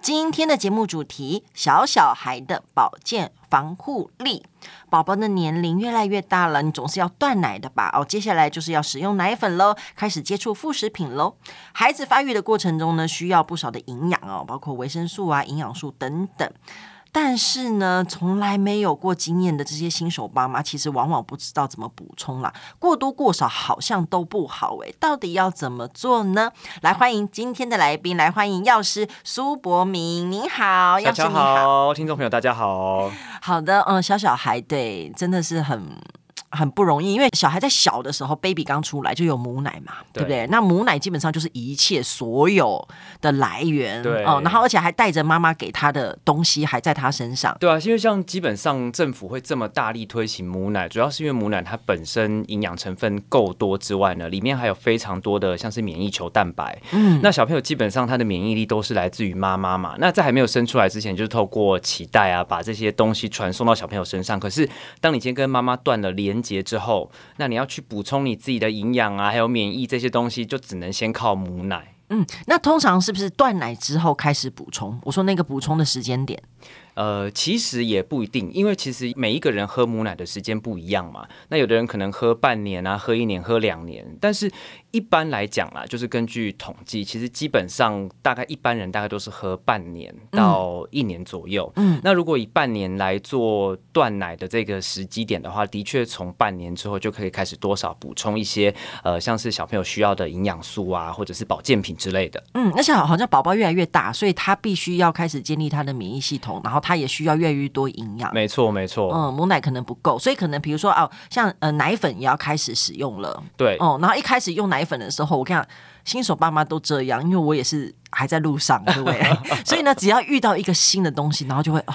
今天的节目主题：小小孩的保健防护力。宝宝的年龄越来越大了，你总是要断奶的吧？哦，接下来就是要使用奶粉喽，开始接触副食品喽。孩子发育的过程中呢，需要不少的营养哦，包括维生素啊、营养素等等。但是呢，从来没有过经验的这些新手爸妈，其实往往不知道怎么补充啦。过多过少好像都不好诶，到底要怎么做呢？来，欢迎今天的来宾，来欢迎药师苏博明，您好，药师你好，听众朋友大家好。好的，嗯，小小孩对，真的是很。很不容易，因为小孩在小的时候，baby 刚出来就有母奶嘛，对，对不对？那母奶基本上就是一切所有的来源，对哦，然后而且还带着妈妈给他的东西还在他身上，对啊，因为像基本上政府会这么大力推行母奶，主要是因为母奶它本身营养成分够多之外呢，里面还有非常多的像是免疫球蛋白，嗯，那小朋友基本上他的免疫力都是来自于妈妈嘛，那在还没有生出来之前，就是透过脐带啊，把这些东西传送到小朋友身上。可是当你今天跟妈妈断了连结之后，那你要去补充你自己的营养啊，还有免疫这些东西，就只能先靠母奶。嗯，那通常是不是断奶之后开始补充？我说那个补充的时间点。呃，其实也不一定，因为其实每一个人喝母奶的时间不一样嘛。那有的人可能喝半年啊，喝一年，喝两年。但是一般来讲啦，就是根据统计，其实基本上大概一般人大概都是喝半年到一年左右。嗯，那如果以半年来做断奶的这个时机点的话，的确从半年之后就可以开始多少补充一些呃，像是小朋友需要的营养素啊，或者是保健品之类的。嗯，而且好像宝宝越来越大，所以他必须要开始建立他的免疫系统，然后。他也需要越来越多营养，没错没错。嗯，母奶可能不够，所以可能比如说哦，像呃奶粉也要开始使用了。对，哦、嗯，然后一开始用奶粉的时候，我看新手爸妈都这样，因为我也是还在路上，对不对？所以呢，只要遇到一个新的东西，然后就会哦。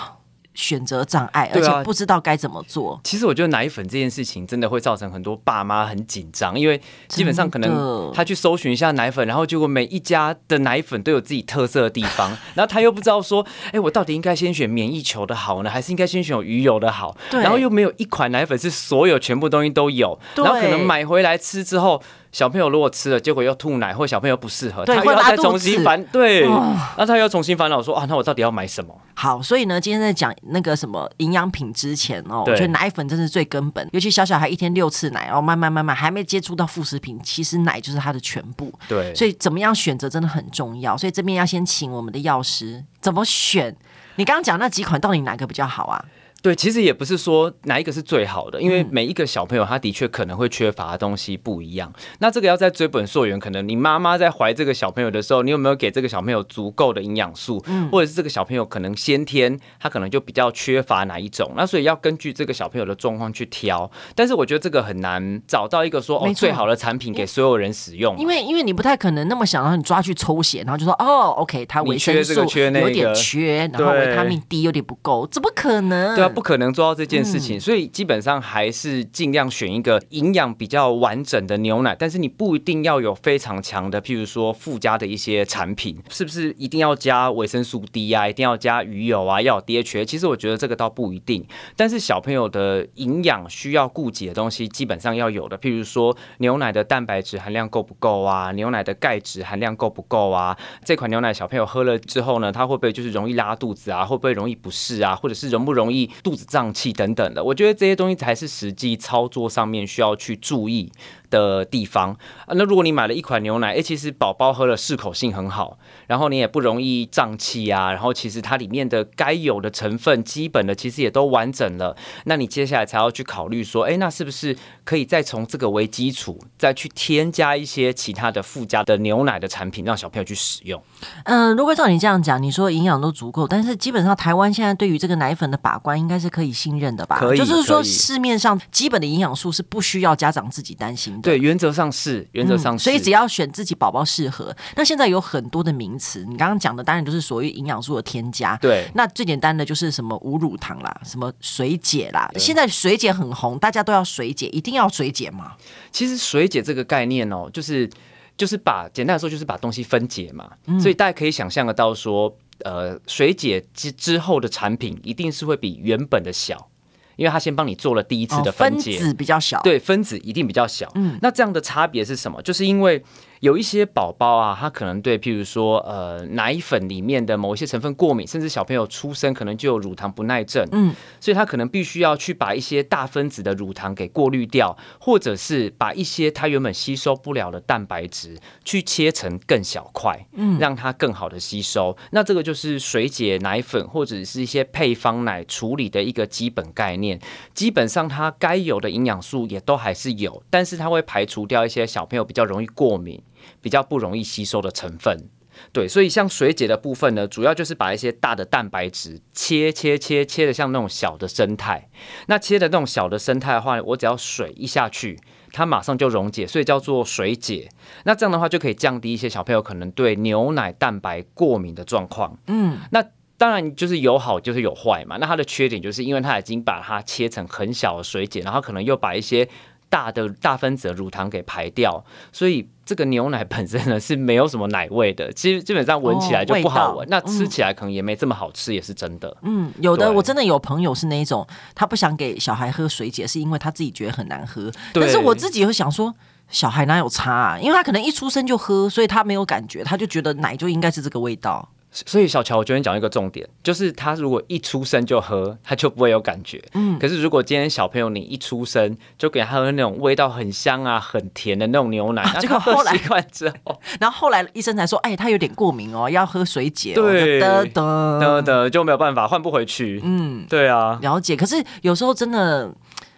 选择障碍，而且不知道该怎么做。啊，其实我觉得奶粉这件事情真的会造成很多爸妈很紧张，因为基本上可能他去搜寻一下奶粉，然后结果每一家的奶粉都有自己特色的地方，然后他又不知道说，哎，我到底应该先选免疫球的好呢，还是应该先选有鱼油的好？然后又没有一款奶粉是所有全部东西都有，然后可能买回来吃之后。小朋友如果吃了，结果又吐奶，或小朋友不适合，他又要再重新烦，对，哦、那他又要重新烦恼说啊，那我到底要买什么？好，所以呢，今天在讲那个什么营养品之前哦，我觉得奶粉真是最根本，尤其小小孩一天六次奶，然后慢慢慢慢还没接触到副食品，其实奶就是他的全部。对，所以怎么样选择真的很重要。所以这边要先请我们的药师怎么选？你刚刚讲那几款到底哪个比较好啊？对，其实也不是说哪一个是最好的，因为每一个小朋友他的确可能会缺乏的东西不一样。那这个要再追本溯源，可能你妈妈在怀这个小朋友的时候，你有没有给这个小朋友足够的营养素，或者是这个小朋友可能先天他可能就比较缺乏哪一种？那所以要根据这个小朋友的状况去挑。但是我觉得这个很难找到一个说哦最好的产品给所有人使用，因为因为你不太可能那么想让你抓去抽血，然后就说哦 OK，他维生素有点缺，然后维他命 D 有点不够，怎么可能？对啊。不可能做到这件事情，所以基本上还是尽量选一个营养比较完整的牛奶。但是你不一定要有非常强的，譬如说附加的一些产品，是不是一定要加维生素 D 啊？一定要加鱼油啊？要有 DHA？其实我觉得这个倒不一定。但是小朋友的营养需要顾及的东西，基本上要有的，譬如说牛奶的蛋白质含量够不够啊？牛奶的钙质含量够不够啊？这款牛奶小朋友喝了之后呢，他会不会就是容易拉肚子啊？会不会容易不适啊？或者是容不容易？肚子胀气等等的，我觉得这些东西才是实际操作上面需要去注意的地方啊，那如果你买了一款牛奶，诶，其实宝宝喝了适口性很好，然后你也不容易胀气啊，然后其实它里面的该有的成分，基本的其实也都完整了，那你接下来才要去考虑说，诶，那是不是可以再从这个为基础，再去添加一些其他的附加的牛奶的产品，让小朋友去使用？嗯，如果照你这样讲，你说营养都足够，但是基本上台湾现在对于这个奶粉的把关，应该是可以信任的吧？可以，就是说市面上基本的营养素是不需要家长自己担心的。对，原则上是，原则上是，嗯，所以只要选自己宝宝适合。那现在有很多的名词，你刚刚讲的当然就是所谓营养素的添加。对，那最简单的就是什么无乳糖啦，什么水解啦。现在水解很红，大家都要水解，一定要水解吗？其实水解这个概念哦，就是就是把简单来说就是把东西分解嘛。嗯，所以大家可以想象得到说。呃水解之之后的产品一定是会比原本的小。因为他先帮你做了第一次的分解，哦、分子比较小，对，分子一定比较小。嗯，那这样的差别是什么？就是因为。有一些宝宝啊，他可能对，譬如说，呃，奶粉里面的某一些成分过敏，甚至小朋友出生可能就有乳糖不耐症，嗯，所以他可能必须要去把一些大分子的乳糖给过滤掉，或者是把一些他原本吸收不了的蛋白质去切成更小块，嗯，让它更好的吸收。那这个就是水解奶粉或者是一些配方奶处理的一个基本概念。基本上它该有的营养素也都还是有，但是它会排除掉一些小朋友比较容易过敏。比较不容易吸收的成分，对，所以像水解的部分呢，主要就是把一些大的蛋白质切切切切的像那种小的生态，那切的那种小的生态的话，我只要水一下去，它马上就溶解，所以叫做水解。那这样的话就可以降低一些小朋友可能对牛奶蛋白过敏的状况。嗯，那当然就是有好就是有坏嘛。那它的缺点就是因为它已经把它切成很小的水解，然后可能又把一些大的大分子的乳糖给排掉，所以这个牛奶本身呢是没有什么奶味的，其实基本上闻起来就不好闻，哦、那吃起来可能也没这么好吃，嗯、也是真的。嗯，有的我真的有朋友是那一种，他不想给小孩喝水解，是因为他自己觉得很难喝。但是我自己会想说，小孩哪有差啊？因为他可能一出生就喝，所以他没有感觉，他就觉得奶就应该是这个味道。所以小乔，我觉得你讲一个重点，就是他如果一出生就喝，他就不会有感觉。嗯，可是如果今天小朋友你一出生就给他喝那种味道很香啊、很甜的那种牛奶，这个、啊、后来习惯之后，然后后来医生才说，哎，他有点过敏哦，要喝水解、哦。对，得得得得，就没有办法换不回去。嗯，对啊，了解。可是有时候真的。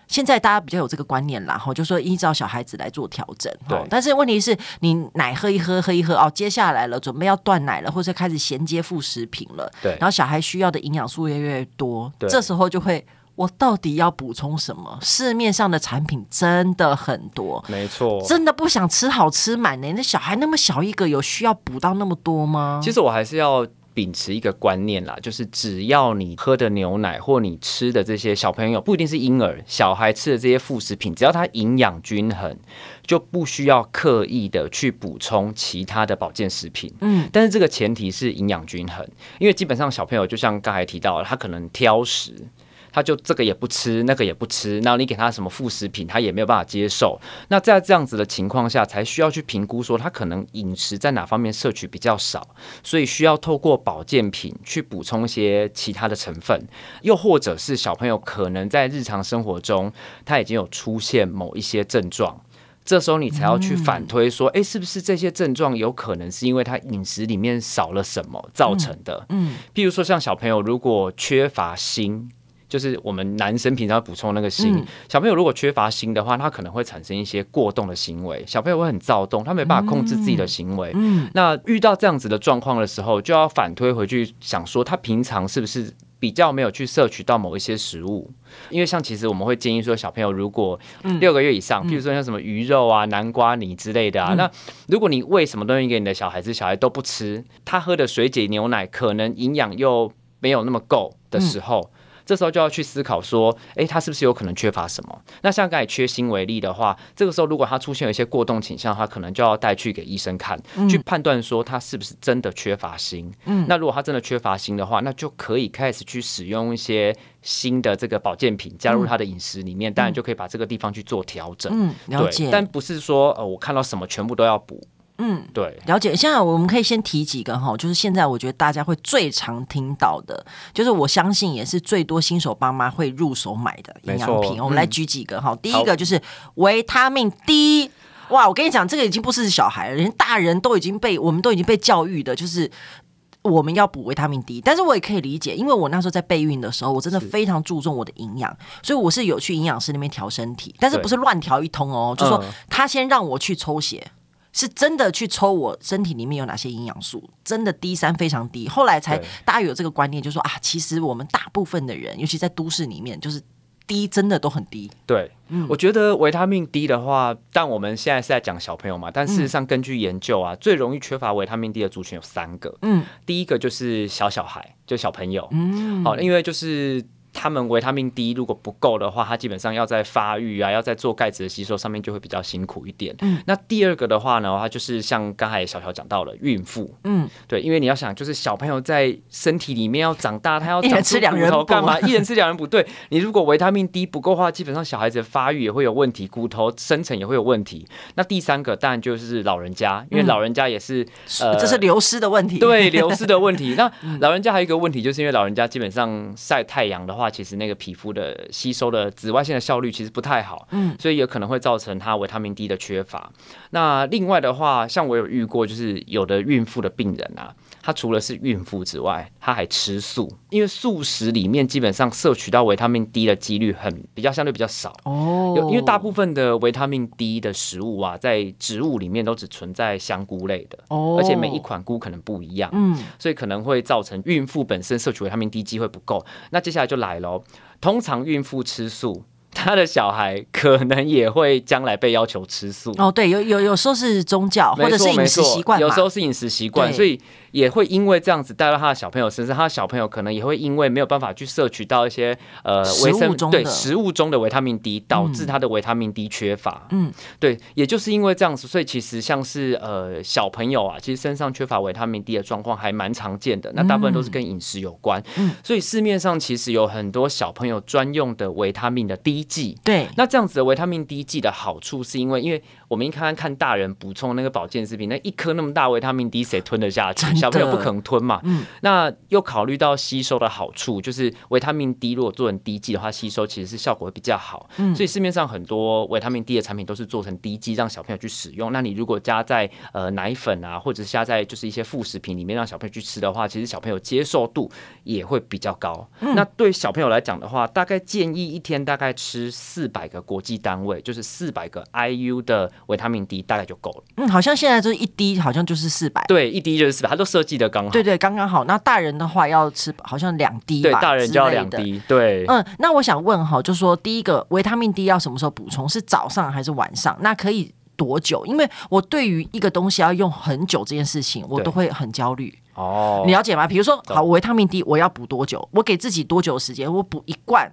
现在大家比较有这个观念啦，哈，就说依照小孩子来做调整，对。但是问题是你奶喝一喝，喝一喝哦，接下来了，准备要断奶了，或者开始衔接副食品了，对。然后小孩需要的营养素也越来越多，对。这时候就会，我到底要补充什么？市面上的产品真的很多，没错。真的不想吃好吃满呢？那小孩那么小一个，有需要补到那么多吗？其实我还是要。秉持一个观念啦，就是只要你喝的牛奶或你吃的这些小朋友不一定是婴儿，小孩吃的这些副食品，只要它营养均衡，就不需要刻意的去补充其他的保健食品。嗯，但是这个前提是营养均衡，因为基本上小朋友就像刚才提到，他可能挑食。他就这个也不吃，那个也不吃，然后你给他什么副食品，他也没有办法接受。那在这样子的情况下，才需要去评估说他可能饮食在哪方面摄取比较少，所以需要透过保健品去补充一些其他的成分，又或者是小朋友可能在日常生活中他已经有出现某一些症状，这时候你才要去反推说，诶，是不是这些症状有可能是因为他饮食里面少了什么造成的？嗯，譬如说像小朋友如果缺乏锌。就是我们男生平常补充那个锌，嗯、小朋友如果缺乏锌的话，他可能会产生一些过动的行为，小朋友会很躁动，他没办法控制自己的行为。嗯，那遇到这样子的状况的时候，就要反推回去想说，他平常是不是比较没有去摄取到某一些食物？因为像其实我们会建议说，小朋友如果六个月以上，嗯、譬如说像什么鱼肉啊、南瓜泥之类的啊，嗯、那如果你喂什么东西给你的小孩子，小孩都不吃，他喝的水解牛奶可能营养又没有那么够的时候。嗯这时候就要去思考说，诶，他是不是有可能缺乏什么？那像刚才缺锌为例的话，这个时候如果他出现有一些过动倾向的话，可能就要带去给医生看，嗯、去判断说他是不是真的缺乏锌。嗯，那如果他真的缺乏锌的话，那就可以开始去使用一些新的这个保健品加入他的饮食里面，嗯、当然就可以把这个地方去做调整。嗯，了解。但不是说呃，我看到什么全部都要补。嗯，对，了解。现在我们可以先提几个哈，就是现在我觉得大家会最常听到的，就是我相信也是最多新手爸妈会入手买的营养品。我们来举几个哈，嗯、第一个就是维他命 D。哇，我跟你讲，这个已经不是小孩了，连大人都已经被我们都已经被教育的，就是我们要补维他命 D。但是我也可以理解，因为我那时候在备孕的时候，我真的非常注重我的营养，所以我是有去营养师那边调身体，但是不是乱调一通哦，对就说他先让我去抽血。是真的去抽我身体里面有哪些营养素，真的 D 三非常低。后来才大家有这个观念，就是说啊，其实我们大部分的人，尤其在都市里面，就是低真的都很低。对，嗯，我觉得维他命 D 的话，但我们现在是在讲小朋友嘛，但事实上根据研究啊，嗯、最容易缺乏维他命 D 的族群有三个。嗯，第一个就是小小孩，就小朋友。嗯，好，因为就是。他们维他命 D 如果不够的话，它基本上要在发育啊，要在做钙质的吸收上面就会比较辛苦一点。嗯，那第二个的话呢，它就是像刚才小乔讲到了孕妇，嗯，对，因为你要想，就是小朋友在身体里面要长大，他要长 出骨头干嘛？一人吃两人补。对，你如果维他命 D 不够的话，基本上小孩子的发育也会有问题，骨头生成也会有问题。那第三个当然就是老人家，因为老人家也是、嗯、呃，这是流失的问题，对，流失的问题。那老人家还有一个问题，就是因为老人家基本上晒太阳的话。其实那个皮肤的吸收的紫外线的效率其实不太好，嗯，所以也可能会造成它维他命 D 的缺乏。那另外的话，像我有遇过，就是有的孕妇的病人啊。她除了是孕妇之外，她还吃素，因为素食里面基本上摄取到维他命 D 的几率很比较相对比较少哦。因为大部分的维他命 D 的食物啊，在植物里面都只存在香菇类的哦，而且每一款菇可能不一样，嗯，所以可能会造成孕妇本身摄取维他命 D 机会不够。那接下来就来喽，通常孕妇吃素。他的小孩可能也会将来被要求吃素。哦，对，有有有时候是宗教或者是饮食习惯，有时候是饮食习惯，所以也会因为这样子带到他的小朋友身上，他的小朋友可能也会因为没有办法去摄取到一些呃维生物对食物中的维他命 D，导致他的维他命 D 缺乏。嗯，对，也就是因为这样子，所以其实像是呃小朋友啊，其实身上缺乏维他命 D 的状况还蛮常见的。那大部分都是跟饮食有关。嗯，所以市面上其实有很多小朋友专用的维他命的 D。剂对，那这样子的维他命 D 剂的好处是因为，因为我们一看看大人补充那个保健食品，那一颗那么大维他命 D 谁吞得下去？小朋友不可能吞嘛。嗯，那又考虑到吸收的好处，就是维他命 D 如果做成滴剂的话，吸收其实是效果会比较好。嗯，所以市面上很多维他命 D 的产品都是做成滴剂，让小朋友去使用。那你如果加在呃奶粉啊，或者是加在就是一些副食品里面让小朋友去吃的话，其实小朋友接受度也会比较高。嗯，那对小朋友来讲的话，大概建议一天大概吃。四百个国际单位，就是四百个 IU 的维他命 D 大概就够了。嗯，好像现在就是一滴，好像就是四百。对，一滴就是四百，它都设计的刚好。对对，刚刚好。那大人的话要吃，好像两滴。对，大人就要两滴。对。嗯，那我想问哈，就说第一个维他命 D 要什么时候补充？是早上还是晚上？那可以多久？因为我对于一个东西要用很久这件事情，我都会很焦虑。哦。你了解吗？比如说，好，维他命 D 我要补多久？我给自己多久时间？我补一罐。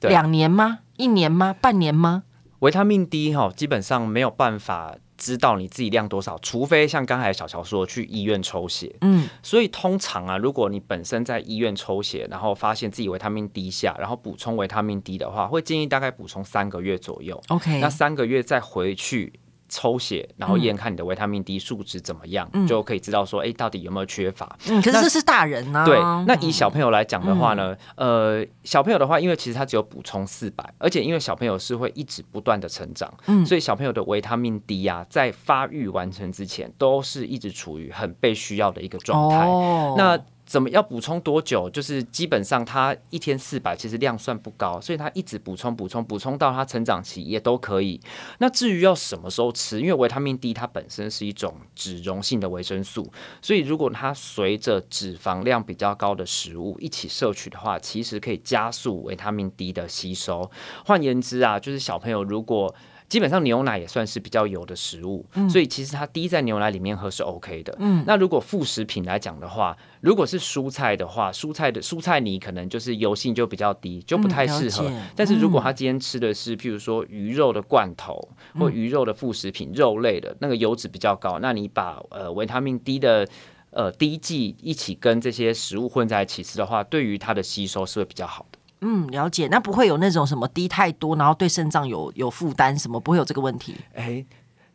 两年吗？一年吗？半年吗？维他命 D 哈，基本上没有办法知道你自己量多少，除非像刚才小乔说去医院抽血。嗯，所以通常啊，如果你本身在医院抽血，然后发现自己维他命 D 下，然后补充维他命 D 的话，会建议大概补充三个月左右。OK，那三个月再回去。抽血，然后验看你的维他命 D 数值怎么样，嗯、就可以知道说，哎、欸，到底有没有缺乏。嗯，可是这是大人、啊。对，那以小朋友来讲的话呢，嗯、呃，小朋友的话，因为其实他只有补充四百，而且因为小朋友是会一直不断的成长，嗯，所以小朋友的维他命 D 呀、啊，在发育完成之前，都是一直处于很被需要的一个状态。哦，那。怎么要补充多久？就是基本上他一天四百，其实量算不高，所以他一直补充补充补充到他成长期也都可以。那至于要什么时候吃，因为维他命 D 它本身是一种脂溶性的维生素，所以如果它随着脂肪量比较高的食物一起摄取的话，其实可以加速维他命 D 的吸收。换言之啊，就是小朋友如果基本上牛奶也算是比较油的食物，嗯、所以其实它滴在牛奶里面喝是 OK 的。嗯，那如果副食品来讲的话，如果是蔬菜的话，蔬菜的蔬菜泥可能就是油性就比较低，就不太适合。嗯、但是如果他今天吃的是譬如说鱼肉的罐头、嗯、或鱼肉的副食品、肉类的那个油脂比较高，那你把呃维他命 D 的呃滴剂一起跟这些食物混在一起吃的话，对于它的吸收是会比较好的。嗯，了解。那不会有那种什么滴太多，然后对肾脏有有负担，什么不会有这个问题？哎，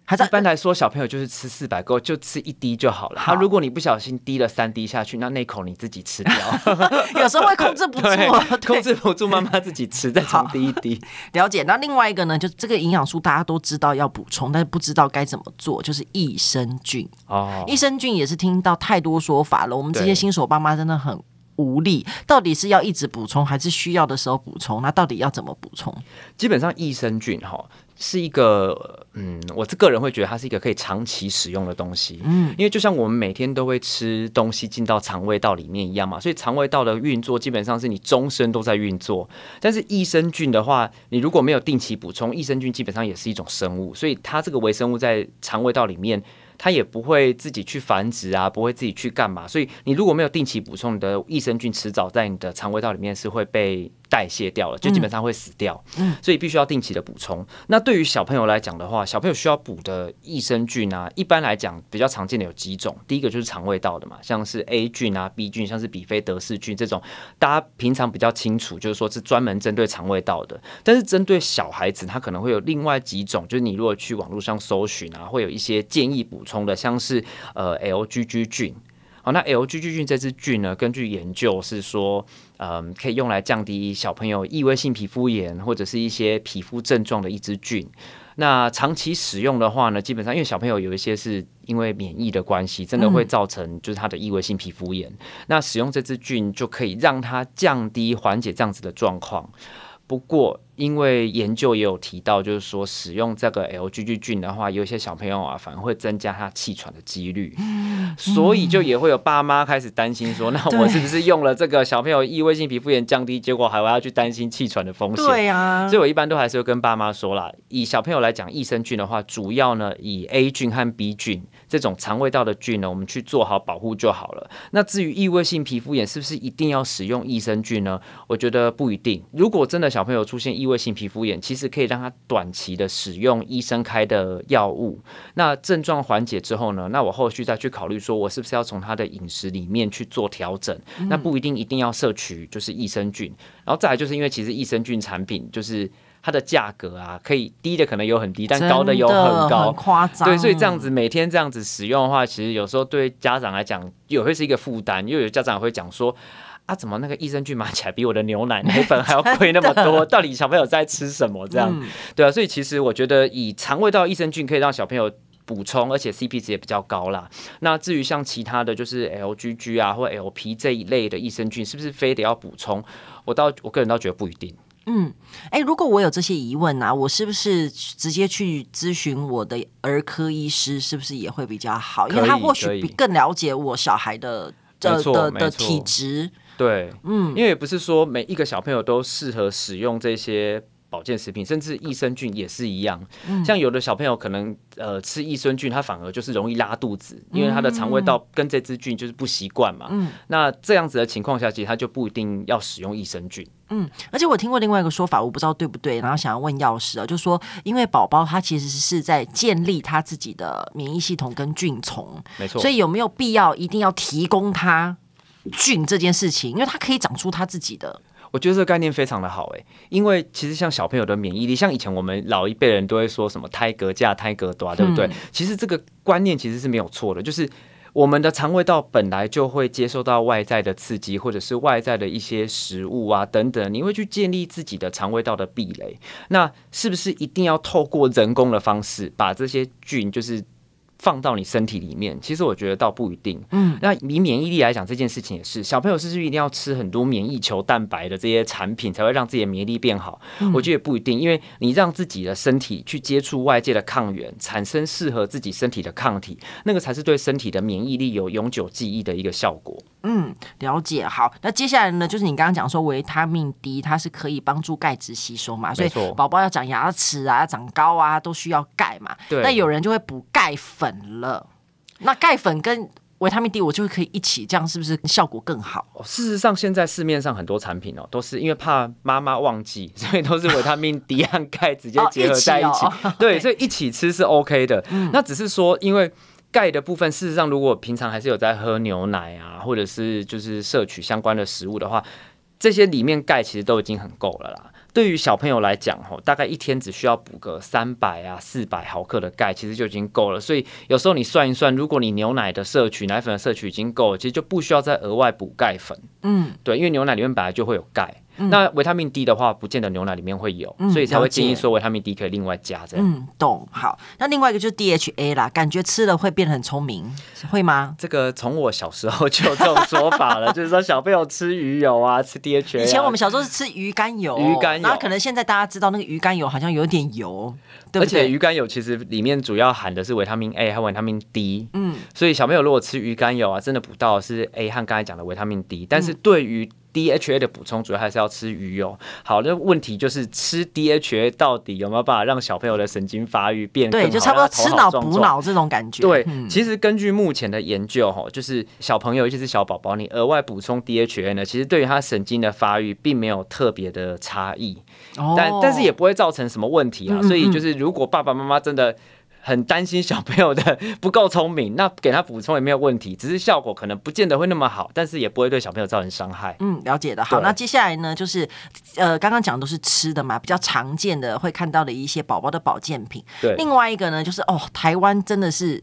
还在一般来说，小朋友就是吃四百够，就吃一滴就好了。他，如果你不小心滴了三滴下去，那那口你自己吃掉。有时候会控制不住，控制不住，妈妈自己吃，再从 滴一滴。了解。那另外一个呢，就这个营养素大家都知道要补充，但是不知道该怎么做，就是益生菌。哦，益生菌也是听到太多说法了，我们这些新手爸妈真的很。无力，到底是要一直补充，还是需要的时候补充？那到底要怎么补充？基本上益生菌哈是一个，嗯，我这个人会觉得它是一个可以长期使用的东西，嗯，因为就像我们每天都会吃东西进到肠胃道里面一样嘛，所以肠胃道的运作基本上是你终身都在运作。但是益生菌的话，你如果没有定期补充，益生菌基本上也是一种生物，所以它这个微生物在肠胃道里面。它也不会自己去繁殖啊，不会自己去干嘛，所以你如果没有定期补充，你的益生菌迟早在你的肠胃道里面是会被代谢掉了，就基本上会死掉。嗯，所以必须要定期的补充。那对于小朋友来讲的话，小朋友需要补的益生菌啊，一般来讲比较常见的有几种。第一个就是肠胃道的嘛，像是 A 菌啊、B 菌，像是比菲德氏菌这种，大家平常比较清楚，就是说是专门针对肠胃道的。但是针对小孩子，他可能会有另外几种，就是你如果去网络上搜寻啊，会有一些建议补充的，像是呃 LGG 菌。好，那 LGG 菌这支菌呢，根据研究是说，嗯，可以用来降低小朋友异位性皮肤炎或者是一些皮肤症状的一支菌。那长期使用的话呢，基本上因为小朋友有一些是因为免疫的关系，真的会造成就是他的异位性皮肤炎。嗯、那使用这支菌就可以让它降低缓解这样子的状况。不过，因为研究也有提到，就是说使用这个 LGG 菌的话，有一些小朋友啊，反而会增加他气喘的几率，嗯、所以就也会有爸妈开始担心说，那我是不是用了这个小朋友异位性皮肤炎降低，结果还会要去担心气喘的风险？对呀、啊，所以我一般都还是会跟爸妈说啦，以小朋友来讲，益生菌的话，主要呢以 A 菌和 B 菌。这种肠胃道的菌呢，我们去做好保护就好了。那至于异位性皮肤炎，是不是一定要使用益生菌呢？我觉得不一定。如果真的小朋友出现异位性皮肤炎，其实可以让他短期的使用医生开的药物。那症状缓解之后呢，那我后续再去考虑说，我是不是要从他的饮食里面去做调整？那不一定一定要摄取就是益生菌。然后再来就是因为其实益生菌产品就是。它的价格啊，可以低的可能有很低，但高的有很高，很夸张。对，所以这样子每天这样子使用的话，其实有时候对家长来讲也会是一个负担，因为有家长会讲说啊，怎么那个益生菌买起来比我的牛奶奶粉还要贵那么多？到底小朋友在吃什么？这样、嗯、对啊，所以其实我觉得以肠胃道益生菌可以让小朋友补充，而且 CP 值也比较高啦。那至于像其他的就是 LGG 啊或 LP 这一类的益生菌，是不是非得要补充？我倒我个人倒觉得不一定。嗯，哎，如果我有这些疑问啊，我是不是直接去咨询我的儿科医师，是不是也会比较好？因为他或许比更了解我小孩的的的的体质。对，嗯，因为也不是说每一个小朋友都适合使用这些。保健食品，甚至益生菌也是一样。嗯、像有的小朋友可能呃吃益生菌，他反而就是容易拉肚子，因为他的肠胃道跟这支菌就是不习惯嘛。嗯，那这样子的情况下，其实他就不一定要使用益生菌。嗯，而且我听过另外一个说法，我不知道对不对，然后想要问药师啊，就是说因为宝宝他其实是在建立他自己的免疫系统跟菌丛，没错。所以有没有必要一定要提供他菌这件事情？因为他可以长出他自己的。我觉得这个概念非常的好诶，因为其实像小朋友的免疫力，像以前我们老一辈人都会说什么胎格架、胎格多，对不对？嗯、其实这个观念其实是没有错的，就是我们的肠胃道本来就会接受到外在的刺激，或者是外在的一些食物啊等等，你会去建立自己的肠胃道的壁垒。那是不是一定要透过人工的方式把这些菌就是？放到你身体里面，其实我觉得倒不一定。嗯，那以免疫力来讲，这件事情也是，小朋友是不是一定要吃很多免疫球蛋白的这些产品才会让自己的免疫力变好？嗯，我觉得也不一定，因为你让自己的身体去接触外界的抗原，产生适合自己身体的抗体，那个才是对身体的免疫力有永久记忆的一个效果。嗯，了解。好，那接下来呢，就是你刚刚讲说维他命 D，它是可以帮助钙质吸收嘛？所以宝宝要长牙齿啊、长高啊，都需要钙嘛。对。那有人就会补钙粉了。那钙粉跟维他命 D，我就会可以一起，这样是不是效果更好？事实上，现在市面上很多产品哦，都是因为怕妈妈忘记，所以都是维他命 D 和钙直接结合在一起。哦一哦、对，所以一起吃是 OK 的。嗯、那只是说，因为。钙的部分，事实上，如果平常还是有在喝牛奶啊，或者是就是摄取相关的食物的话，这些里面钙其实都已经很够了啦。对于小朋友来讲，吼，大概一天只需要补个三百啊、四百毫克的钙，其实就已经够了。所以有时候你算一算，如果你牛奶的摄取、奶粉的摄取已经够了，其实就不需要再额外补钙粉。嗯，对，因为牛奶里面本来就会有钙。那维他命 D 的话，不见得牛奶里面会有，嗯、所以才会建议说维他命 D 可以另外加这样。嗯，懂。好，那另外一个就是 DHA 啦，感觉吃了会变得很聪明，会吗？这个从我小时候就有这种说法了，就是说小朋友吃鱼油啊，吃 DHA、啊。以前我们小时候是吃鱼肝油，鱼肝油，那可能现在大家知道那个鱼肝油好像有点油，对不对？而且鱼肝油其实里面主要含的是维他命 A 和维他命 D，嗯，所以小朋友如果吃鱼肝油啊，真的补到是 A 和刚才讲的维他命 D，但是对于 DHA 的补充主要还是要吃鱼油。好，那问题就是吃 DHA 到底有没有办法让小朋友的神经发育变更好？对，就差不多吃脑补脑这种感觉。对，嗯、其实根据目前的研究，哈，就是小朋友尤其是小宝宝，你额外补充 DHA 呢，其实对于他神经的发育并没有特别的差异，哦、但但是也不会造成什么问题啊。嗯嗯嗯，所以就是如果爸爸妈妈真的。很担心小朋友的 不够聪明，那给他补充也没有问题，只是效果可能不见得会那么好，但是也不会对小朋友造成伤害。嗯，了解的。好，那接下来呢，就是呃，刚刚讲的都是吃的嘛，比较常见的会看到的一些宝宝的保健品。对，另外一个呢，就是哦，台湾真的是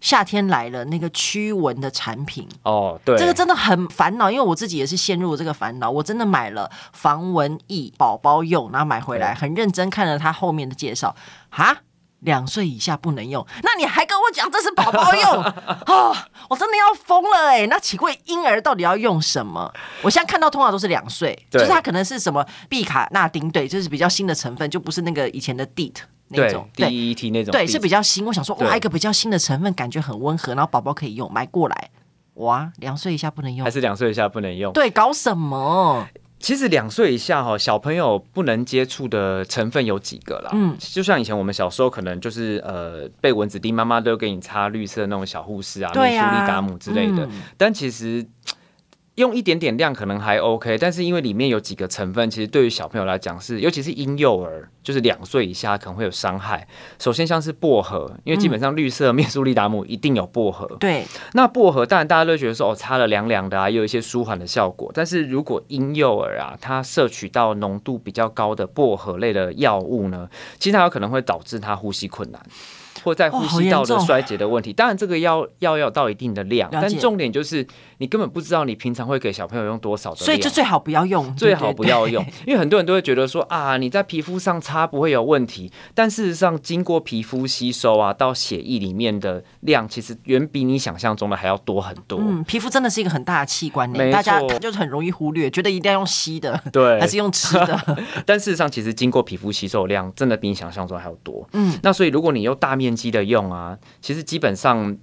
夏天来了，那个驱蚊的产品哦，对，这个真的很烦恼，因为我自己也是陷入这个烦恼，我真的买了防蚊液宝宝用，然后买回来很认真看了它后面的介绍，哈。两岁以下不能用，那你还跟我讲这是宝宝用 哦，我真的要疯了哎！那请问婴儿到底要用什么？我现在看到通常都是两岁，就是它可能是什么毕卡那丁，对，就是比较新的成分，就不是那个以前的 DEET 那种，对，DEET 那种，对，是比较新。我想说，哇，一个比较新的成分，感觉很温和，然后宝宝可以用，买过来，哇，两岁以下不能用，还是两岁以下不能用？对，搞什么？其实两岁以下哈，小朋友不能接触的成分有几个啦。嗯，就像以前我们小时候可能就是呃被蚊子叮，妈妈都给你擦绿色那种小护士啊，美舒利达姆之类的。嗯、但其实。用一点点量可能还 OK，但是因为里面有几个成分，其实对于小朋友来讲是，尤其是婴幼儿，就是两岁以下可能会有伤害。首先像是薄荷，因为基本上绿色面舒利达姆一定有薄荷。对、嗯，那薄荷当然大家都觉得说哦，擦了凉凉的啊，也有一些舒缓的效果。但是如果婴幼儿啊，他摄取到浓度比较高的薄荷类的药物呢，其实它有可能会导致他呼吸困难。或在呼吸道的衰竭的问题，哦、当然这个要要要到一定的量，但重点就是你根本不知道你平常会给小朋友用多少的，所以就最好不要用，最好不要用，因为很多人都会觉得说啊，你在皮肤上擦不会有问题，但事实上经过皮肤吸收啊，到血液里面的量其实远比你想象中的还要多很多。嗯，皮肤真的是一个很大的器官，大家就是很容易忽略，觉得一定要用吸的，对，还是用吃的，但事实上其实经过皮肤吸收的量真的比你想象中还要多。嗯，那所以如果你用大面积的用啊。其实基本上。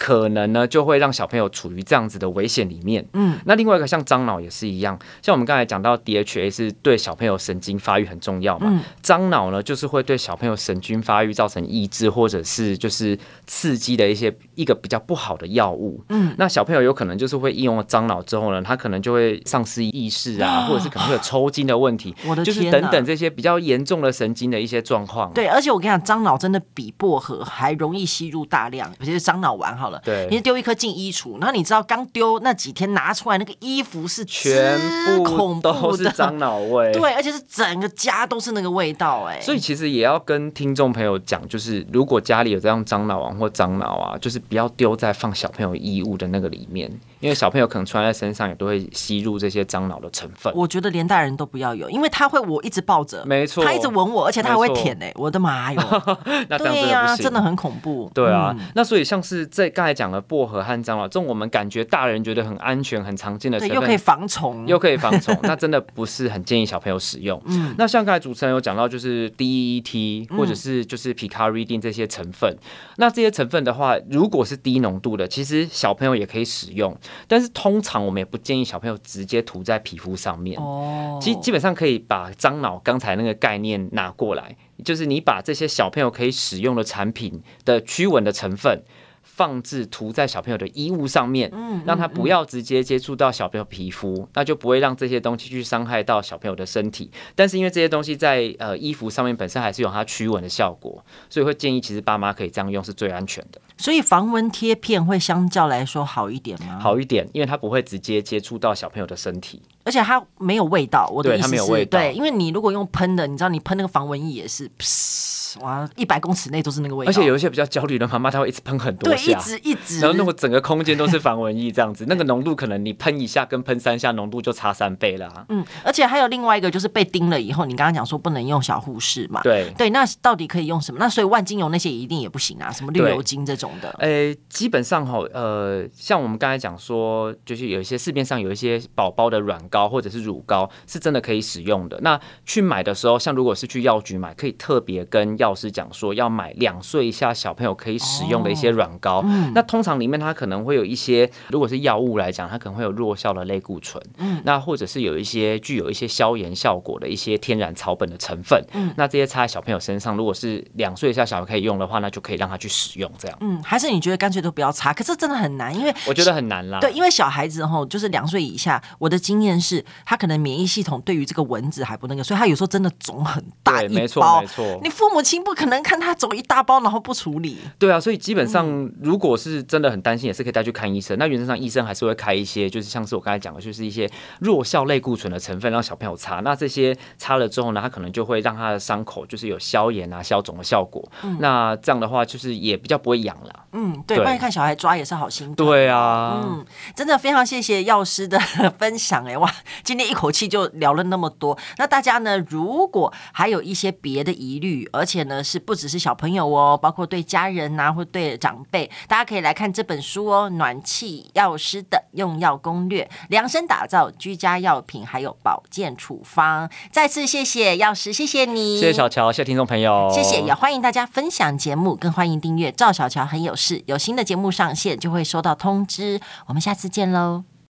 可能呢，就会让小朋友处于这样子的危险里面。嗯，那另外一个像樟脑也是一样，像我们刚才讲到 DHA 是对小朋友神经发育很重要嘛。嗯，樟脑呢，就是会对小朋友神经发育造成抑制或者是就是刺激的一些一个比较不好的药物。嗯，那小朋友有可能就是会应用了樟脑之后呢，他可能就会丧失意识啊，或者是可能会有抽筋的问题。就是等等这些比较严重的神经的一些状况。对，而且我跟你讲，樟脑真的比薄荷还容易吸入大量，尤其是樟脑丸好了。对，你是丢一颗进衣橱，然后你知道刚丢那几天拿出来那个衣服是全部都是樟脑味，对，而且是整个家都是那个味道，哎，所以其实也要跟听众朋友讲，就是如果家里有这样樟脑王或樟脑啊，就是不要丢在放小朋友衣物的那个里面。因为小朋友可能穿在身上也都会吸入这些樟脑的成分。我觉得连大人都不要有，因为他会我一直抱着，没错，他一直吻我，而且他还会舔哎，我的妈哟！那这样真的不行，真的很恐怖。对啊，那所以像是在刚才讲了薄荷和樟脑这种，我们感觉大人觉得很安全、很常见的成分，又可以防虫，又可以防虫，那真的不是很建议小朋友使用。嗯，那像刚才主持人有讲到，就是 DEET 或者是就是 Picaridin 这些成分，那这些成分的话，如果是低浓度的，其实小朋友也可以使用，但是通常。常我们也不建议小朋友直接涂在皮肤上面。哦，基基本上可以把樟脑刚才那个概念拿过来，就是你把这些小朋友可以使用的产品的驱蚊的成分。放置涂在小朋友的衣物上面，嗯让他不要直接接触到小朋友皮肤，那就不会让这些东西去伤害到小朋友的身体。但是因为这些东西在呃衣服上面本身还是有它驱蚊的效果，所以会建议其实爸妈可以这样用是最安全的。所以防蚊贴片会相较来说好一点吗？好一点，因为它不会直接接触到小朋友的身体，而且它没有味道。我的意思是，对，它没有味道。对，因为你如果用喷的，你知道你喷那个防蚊液也是。哇，一百公尺内都是那个味道，而且有一些比较焦虑的妈妈，她会一直喷很多下，对，一直一直，然后那个整个空间都是防蚊液这样子，那个浓度可能你喷一下跟喷三下浓度就差三倍了啊。嗯，而且还有另外一个就是被叮了以后，你刚刚讲说不能用小护士嘛？对对，那到底可以用什么？那所以万金油那些一定也不行啊，什么绿油精这种的。呃，基本上哈，呃，像我们刚才讲说，就是有一些市面上有一些宝宝的软膏或者是乳膏，是真的可以使用的。那去买的时候，像如果是去药局买，可以特别跟药师讲说要买两岁以下小朋友可以使用的一些软膏。哦嗯、那通常里面它可能会有一些，如果是药物来讲，它可能会有弱效的类固醇。嗯，那或者是有一些具有一些消炎效果的一些天然草本的成分。嗯，那这些擦在小朋友身上，如果是两岁以下小孩可以用的话，那就可以让他去使用这样。嗯，还是你觉得干脆都不要擦？可是真的很难，因为我觉得很难啦。对，因为小孩子吼，就是两岁以下，我的经验是他可能免疫系统对于这个蚊子还不那个，所以他有时候真的肿很大一包。没错没错。你父母亲不可能看他肿一大包然后不处理。对啊，所以基本上如果是真的很担心，也是可以带去看医生。那原则上医生还是会开一些，就是像是我刚才讲的，就是一些弱效类固醇的成分让小朋友擦。那这些擦了之后呢，他可能就会让他的伤口就是有消炎啊、消肿的效果。嗯、那这样的话，就是也比较不会痒了。嗯，对，不然看小孩抓也是好心疼。对啊，嗯，真的非常谢谢药师的 分享哎，哇，今天一口气就聊了那么多。那大家呢，如果还有一些别的疑虑，而且呢是不只是小朋友哦，包括对家人呐、啊，或对长辈，大家可以来看这本书哦，《暖气药师的用药攻略》，量身打造居家药品还有保健处方。再次谢谢药师，谢谢你，谢谢小乔，谢谢听众朋友，谢谢，也欢迎大家分享节目，更欢迎订阅赵小乔很有事，有新的节目上线就会收到通知。我们下次见喽。